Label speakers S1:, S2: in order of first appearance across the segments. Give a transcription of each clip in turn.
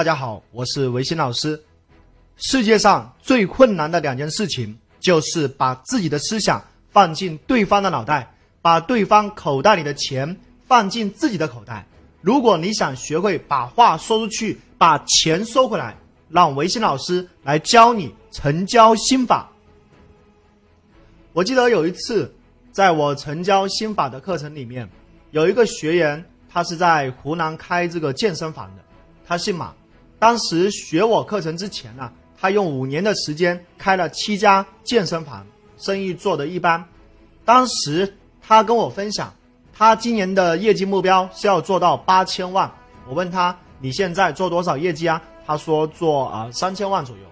S1: 大家好，我是维新老师。世界上最困难的两件事情，就是把自己的思想放进对方的脑袋，把对方口袋里的钱放进自己的口袋。如果你想学会把话说出去，把钱收回来，让维新老师来教你成交心法。我记得有一次，在我成交心法的课程里面，有一个学员，他是在湖南开这个健身房的，他姓马。当时学我课程之前呢，他用五年的时间开了七家健身房，生意做得一般。当时他跟我分享，他今年的业绩目标是要做到八千万。我问他你现在做多少业绩啊？他说做啊三千万左右。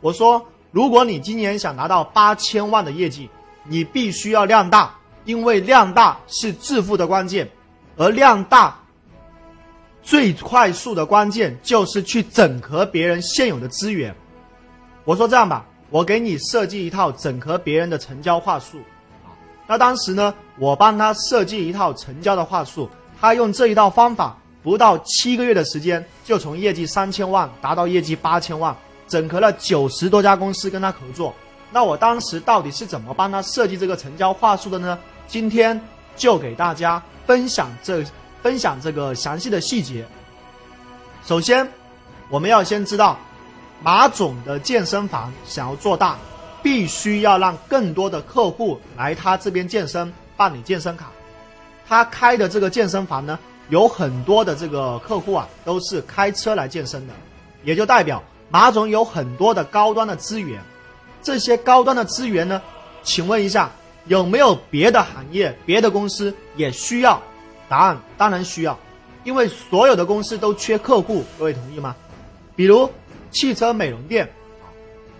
S1: 我说如果你今年想拿到八千万的业绩，你必须要量大，因为量大是致富的关键，而量大。最快速的关键就是去整合别人现有的资源。我说这样吧，我给你设计一套整合别人的成交话术啊。那当时呢，我帮他设计一套成交的话术，他用这一套方法，不到七个月的时间，就从业绩三千万达到业绩八千万，整合了九十多家公司跟他合作。那我当时到底是怎么帮他设计这个成交话术的呢？今天就给大家分享这。分享这个详细的细节。首先，我们要先知道，马总的健身房想要做大，必须要让更多的客户来他这边健身，办理健身卡。他开的这个健身房呢，有很多的这个客户啊，都是开车来健身的，也就代表马总有很多的高端的资源。这些高端的资源呢，请问一下，有没有别的行业、别的公司也需要？答案当然需要，因为所有的公司都缺客户，各位同意吗？比如汽车美容店，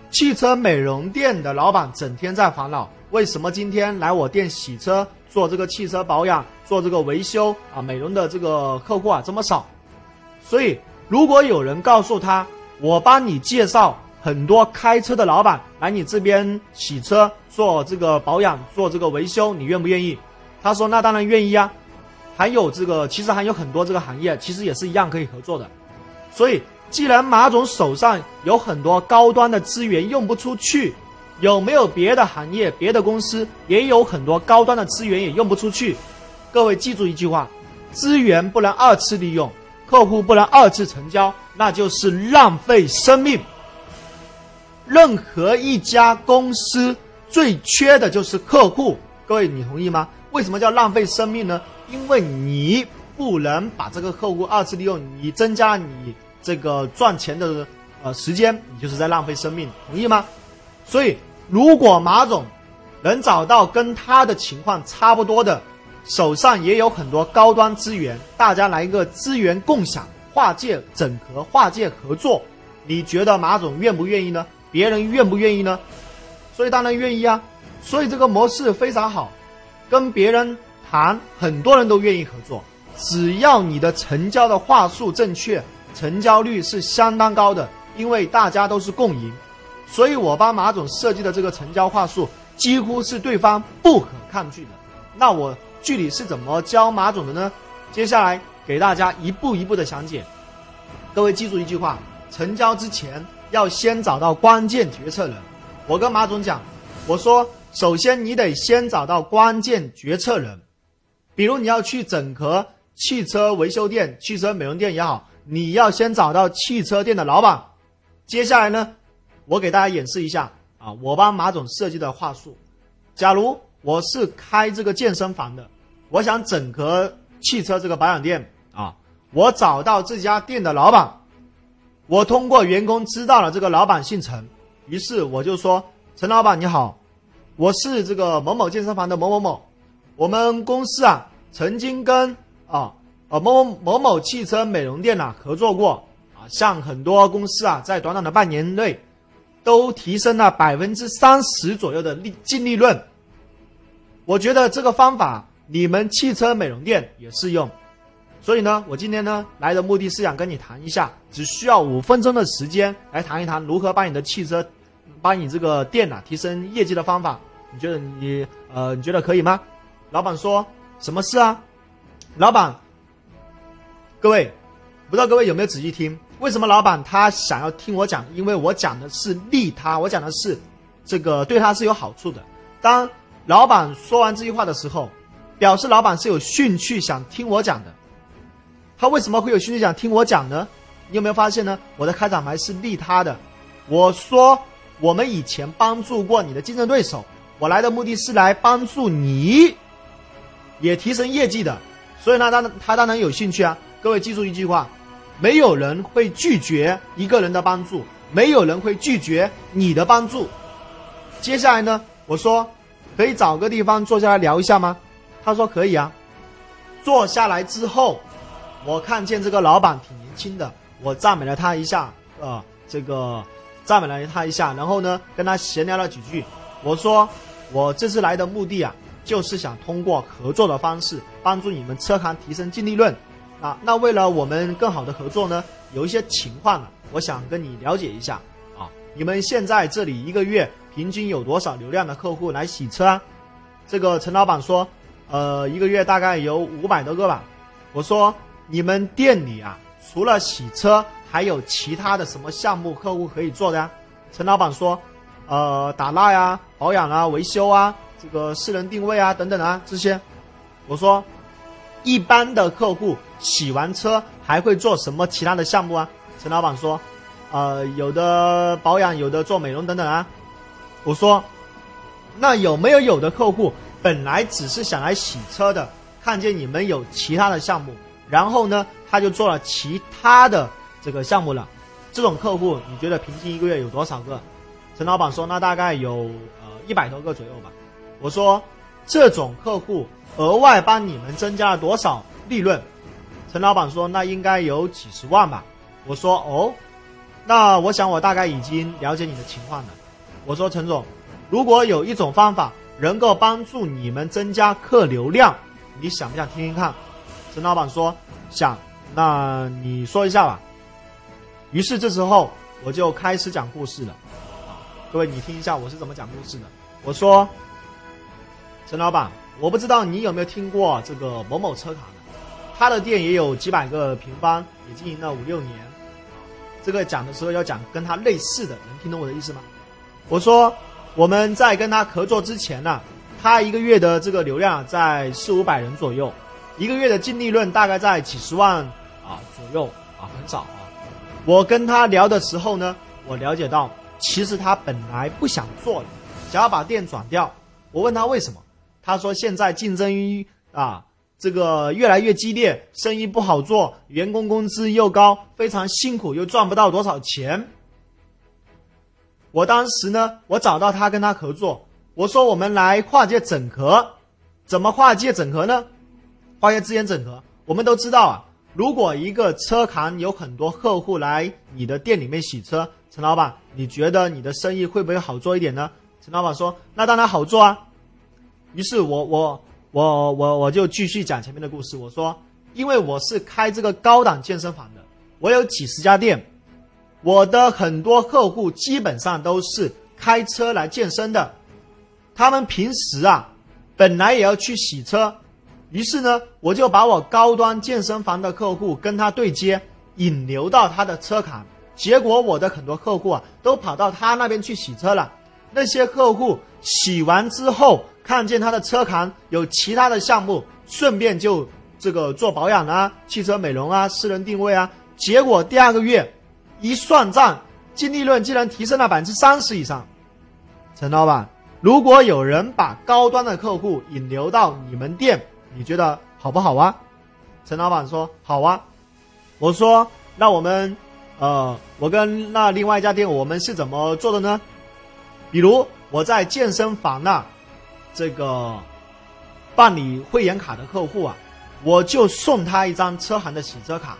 S1: 汽车美容店的老板整天在烦恼，为什么今天来我店洗车、做这个汽车保养、做这个维修啊、美容的这个客户啊这么少？所以，如果有人告诉他，我帮你介绍很多开车的老板来你这边洗车、做这个保养、做这个维修，你愿不愿意？他说：“那当然愿意啊。”还有这个，其实还有很多这个行业，其实也是一样可以合作的。所以，既然马总手上有很多高端的资源用不出去，有没有别的行业、别的公司也有很多高端的资源也用不出去？各位记住一句话：资源不能二次利用，客户不能二次成交，那就是浪费生命。任何一家公司最缺的就是客户，各位你同意吗？为什么叫浪费生命呢？因为你不能把这个客户二次利用，你增加你这个赚钱的呃时间，你就是在浪费生命，同意吗？所以，如果马总能找到跟他的情况差不多的，手上也有很多高端资源，大家来一个资源共享、跨界整合、跨界合作，你觉得马总愿不愿意呢？别人愿不愿意呢？所以当然愿意啊！所以这个模式非常好，跟别人。谈很多人都愿意合作，只要你的成交的话术正确，成交率是相当高的，因为大家都是共赢，所以我帮马总设计的这个成交话术几乎是对方不可抗拒的。那我具体是怎么教马总的呢？接下来给大家一步一步的详解。各位记住一句话：成交之前要先找到关键决策人。我跟马总讲，我说首先你得先找到关键决策人。比如你要去整合汽车维修店、汽车美容店也好，你要先找到汽车店的老板。接下来呢，我给大家演示一下啊，我帮马总设计的话术。假如我是开这个健身房的，我想整合汽车这个保养店啊，我找到这家店的老板，我通过员工知道了这个老板姓陈，于是我就说：“陈老板你好，我是这个某某健身房的某某某。”我们公司啊，曾经跟啊呃某某某某汽车美容店呐合作过啊，像很多公司啊，在短短的半年内，都提升了百分之三十左右的利净利润。我觉得这个方法你们汽车美容店也适用，所以呢，我今天呢来的目的是想跟你谈一下，只需要五分钟的时间来谈一谈如何把你的汽车，把你这个店呐提升业绩的方法。你觉得你呃你觉得可以吗？老板说：“什么事啊？”老板，各位，不知道各位有没有仔细听？为什么老板他想要听我讲？因为我讲的是利他，我讲的是这个对他是有好处的。当老板说完这句话的时候，表示老板是有兴趣想听我讲的。他为什么会有兴趣想听我讲呢？你有没有发现呢？我的开场白是利他的。我说我们以前帮助过你的竞争对手，我来的目的是来帮助你，也提升业绩的。所以呢，他他当然有兴趣啊。各位记住一句话：没有人会拒绝一个人的帮助，没有人会拒绝你的帮助。接下来呢，我说可以找个地方坐下来聊一下吗？他说可以啊。坐下来之后，我看见这个老板挺年轻的。我赞美了他一下，呃，这个赞美了他一下，然后呢，跟他闲聊了几句。我说，我这次来的目的啊，就是想通过合作的方式帮助你们车行提升净利润。啊，那为了我们更好的合作呢，有一些情况呢，我想跟你了解一下。啊，你们现在这里一个月平均有多少流量的客户来洗车啊？这个陈老板说，呃，一个月大概有五百多个吧。我说，你们店里啊。除了洗车，还有其他的什么项目客户可以做的呀？陈老板说，呃，打蜡呀、保养啊、维修啊、这个私人定位啊等等啊这些。我说，一般的客户洗完车还会做什么其他的项目啊？陈老板说，呃，有的保养，有的做美容等等啊。我说，那有没有有的客户本来只是想来洗车的，看见你们有其他的项目，然后呢？他就做了其他的这个项目了，这种客户你觉得平均一个月有多少个？陈老板说那大概有呃一百多个左右吧。我说这种客户额外帮你们增加了多少利润？陈老板说那应该有几十万吧。我说哦，那我想我大概已经了解你的情况了。我说陈总，如果有一种方法能够帮助你们增加客流量，你想不想听听看？陈老板说想。那你说一下吧。于是这时候我就开始讲故事了，啊，各位你听一下我是怎么讲故事的。我说，陈老板，我不知道你有没有听过这个某某车卡的，他的店也有几百个平方，也经营了五六年。这个讲的时候要讲跟他类似的，能听懂我的意思吗？我说我们在跟他合作之前呢，他一个月的这个流量在四五百人左右，一个月的净利润大概在几十万。啊，左右啊，很少啊。我跟他聊的时候呢，我了解到，其实他本来不想做了，想要把店转掉。我问他为什么，他说现在竞争啊，这个越来越激烈，生意不好做，员工工资又高，非常辛苦，又赚不到多少钱。我当时呢，我找到他跟他合作，我说我们来跨界整合，怎么跨界整合呢？跨界资源整合，我们都知道啊。如果一个车行有很多客户来你的店里面洗车，陈老板，你觉得你的生意会不会好做一点呢？陈老板说：“那当然好做啊。”于是我我我我我就继续讲前面的故事。我说：“因为我是开这个高档健身房的，我有几十家店，我的很多客户基本上都是开车来健身的，他们平时啊本来也要去洗车。”于是呢，我就把我高端健身房的客户跟他对接，引流到他的车卡。结果我的很多客户啊，都跑到他那边去洗车了。那些客户洗完之后，看见他的车行有其他的项目，顺便就这个做保养啊、汽车美容啊、私人定位啊。结果第二个月一算账，净利润竟然提升了百分之三十以上。陈老板，如果有人把高端的客户引流到你们店，你觉得好不好啊？陈老板说好啊。我说那我们，呃，我跟那另外一家店我们是怎么做的呢？比如我在健身房那，这个办理会员卡的客户啊，我就送他一张车行的洗车卡。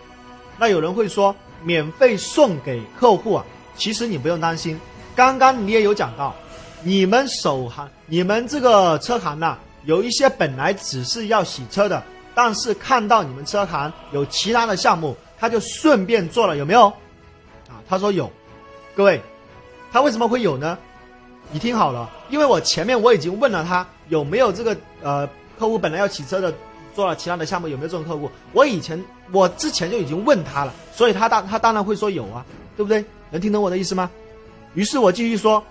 S1: 那有人会说免费送给客户啊？其实你不用担心，刚刚你也有讲到，你们首行，你们这个车行呢？有一些本来只是要洗车的，但是看到你们车行有其他的项目，他就顺便做了，有没有？啊，他说有。各位，他为什么会有呢？你听好了，因为我前面我已经问了他有没有这个呃客户本来要洗车的做了其他的项目，有没有这种客户？我以前我之前就已经问他了，所以他当他当然会说有啊，对不对？能听懂我的意思吗？于是我继续说，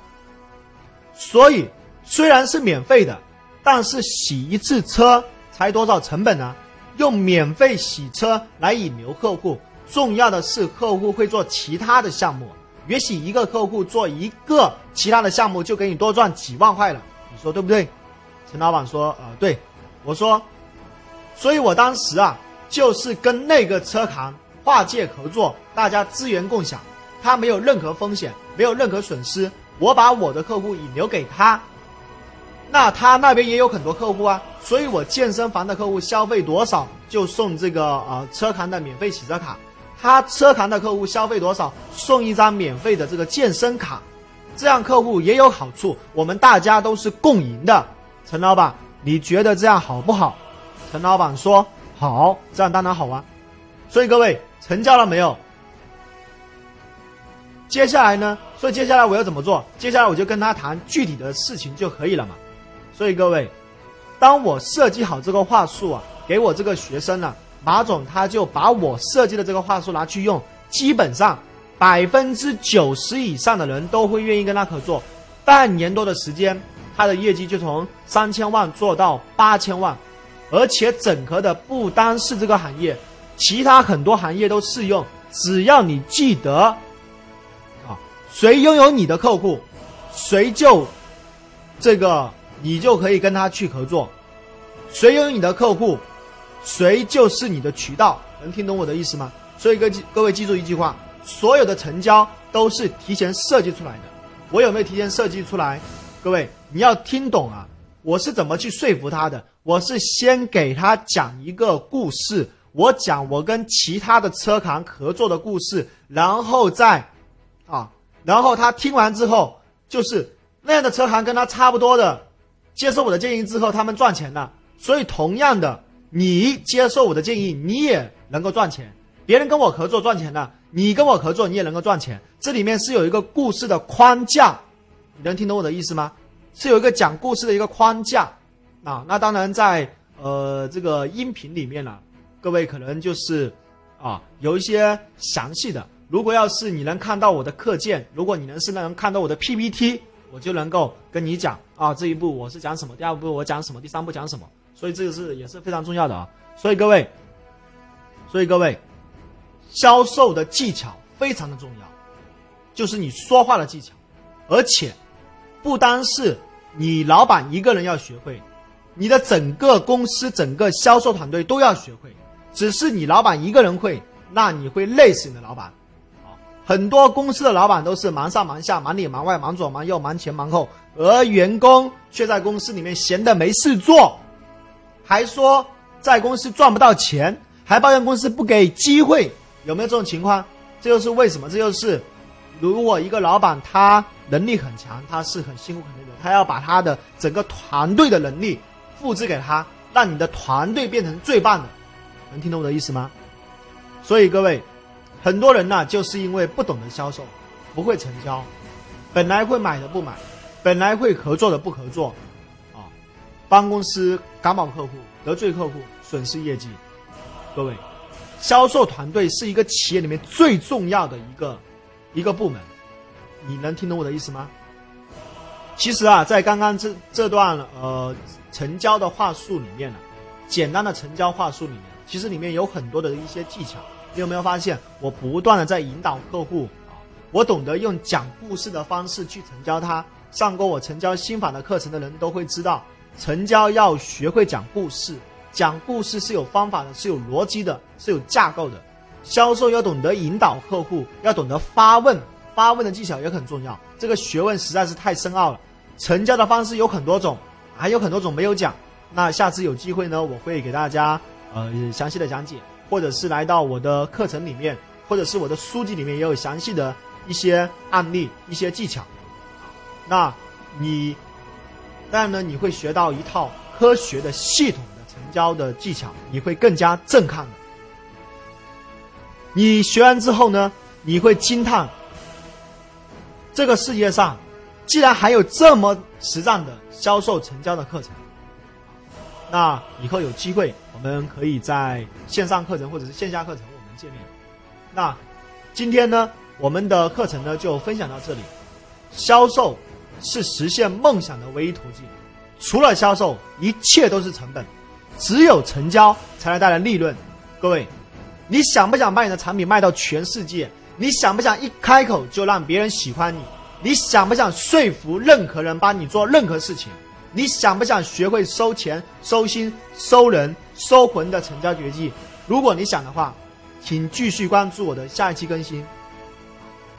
S1: 所以虽然是免费的，但是洗一次车才多少成本呢？用免费洗车来引流客户，重要的是客户会做其他的项目。也许一个客户做一个其他的项目就给你多赚几万块了，你说对不对？陈老板说：“呃，对。”我说：“所以我当时啊，就是跟那个车行跨界合作，大家资源共享，他没有任何风险，没有任何损失。我把我的客户引流给他，那他那边也有很多客户啊，所以我健身房的客户消费多少就送这个呃车行的免费洗车卡。”他车行的客户消费多少，送一张免费的这个健身卡，这样客户也有好处，我们大家都是共赢的。陈老板，你觉得这样好不好？陈老板说好，这样当然好啊。所以各位成交了没有？接下来呢？所以接下来我要怎么做？接下来我就跟他谈具体的事情就可以了嘛。所以各位，当我设计好这个话术啊，给我这个学生了。马总他就把我设计的这个话术拿去用，基本上百分之九十以上的人都会愿意跟他合作。半年多的时间，他的业绩就从三千万做到八千万，而且整合的不单是这个行业，其他很多行业都适用。只要你记得，啊，谁拥有你的客户，谁就这个你就可以跟他去合作。谁拥有你的客户？谁就是你的渠道，能听懂我的意思吗？所以各各位记住一句话：所有的成交都是提前设计出来的。我有没有提前设计出来？各位你要听懂啊！我是怎么去说服他的？我是先给他讲一个故事，我讲我跟其他的车行合作的故事，然后再啊，然后他听完之后，就是那样的车行跟他差不多的，接受我的建议之后，他们赚钱了。所以同样的。你接受我的建议，你也能够赚钱。别人跟我合作赚钱了，你跟我合作，你也能够赚钱。这里面是有一个故事的框架，你能听懂我的意思吗？是有一个讲故事的一个框架啊。那当然在呃这个音频里面呢，各位可能就是啊有一些详细的。如果要是你能看到我的课件，如果你能是能看到我的 PPT，我就能够跟你讲啊这一步我是讲什么，第二步我讲什么，第三步讲什么。所以这个是也是非常重要的啊！所以各位，所以各位，销售的技巧非常的重要，就是你说话的技巧，而且不单是你老板一个人要学会，你的整个公司整个销售团队都要学会。只是你老板一个人会，那你会累死你的老板。很多公司的老板都是忙上忙下，忙里忙外，忙左忙右，忙前忙后，而员工却在公司里面闲的没事做。还说在公司赚不到钱，还抱怨公司不给机会，有没有这种情况？这就是为什么？这就是如果一个老板他能力很强，他是很辛苦很累的，他要把他的整个团队的能力复制给他，让你的团队变成最棒的。能听懂我的意思吗？所以各位，很多人呢就是因为不懂得销售，不会成交，本来会买的不买，本来会合作的不合作。啊帮公司赶跑客户，得罪客户，损失业绩。各位，销售团队是一个企业里面最重要的一个一个部门。你能听懂我的意思吗？其实啊，在刚刚这这段呃成交的话术里面呢，简单的成交话术里面，其实里面有很多的一些技巧。你有没有发现，我不断的在引导客户啊？我懂得用讲故事的方式去成交他。上过我成交心法的课程的人都会知道。成交要学会讲故事，讲故事是有方法的，是有逻辑的，是有架构的。销售要懂得引导客户，要懂得发问，发问的技巧也很重要。这个学问实在是太深奥了。成交的方式有很多种，还有很多种没有讲。那下次有机会呢，我会给大家呃详细的讲解，或者是来到我的课程里面，或者是我的书籍里面也有详细的一些案例、一些技巧。那你。但呢，你会学到一套科学的、系统交的技巧，你会更加震撼的。你学完之后呢，你会惊叹：这个世界上，既然还有这么实战的销售成交的课程。那以后有机会，我们可以在线上课程或者是线下课程我们见面。那今天呢，我们的课程呢就分享到这里。销售是实现梦想的唯一途径，除了销售，一切都是成本，只有成交才能带来利润。各位，你想不想把你的产品卖到全世界？你想不想一开口就让别人喜欢你？你想不想说服任何人帮你做任何事情？你想不想学会收钱、收心、收人、收魂的成交绝技？如果你想的话，请继续关注我的下一期更新。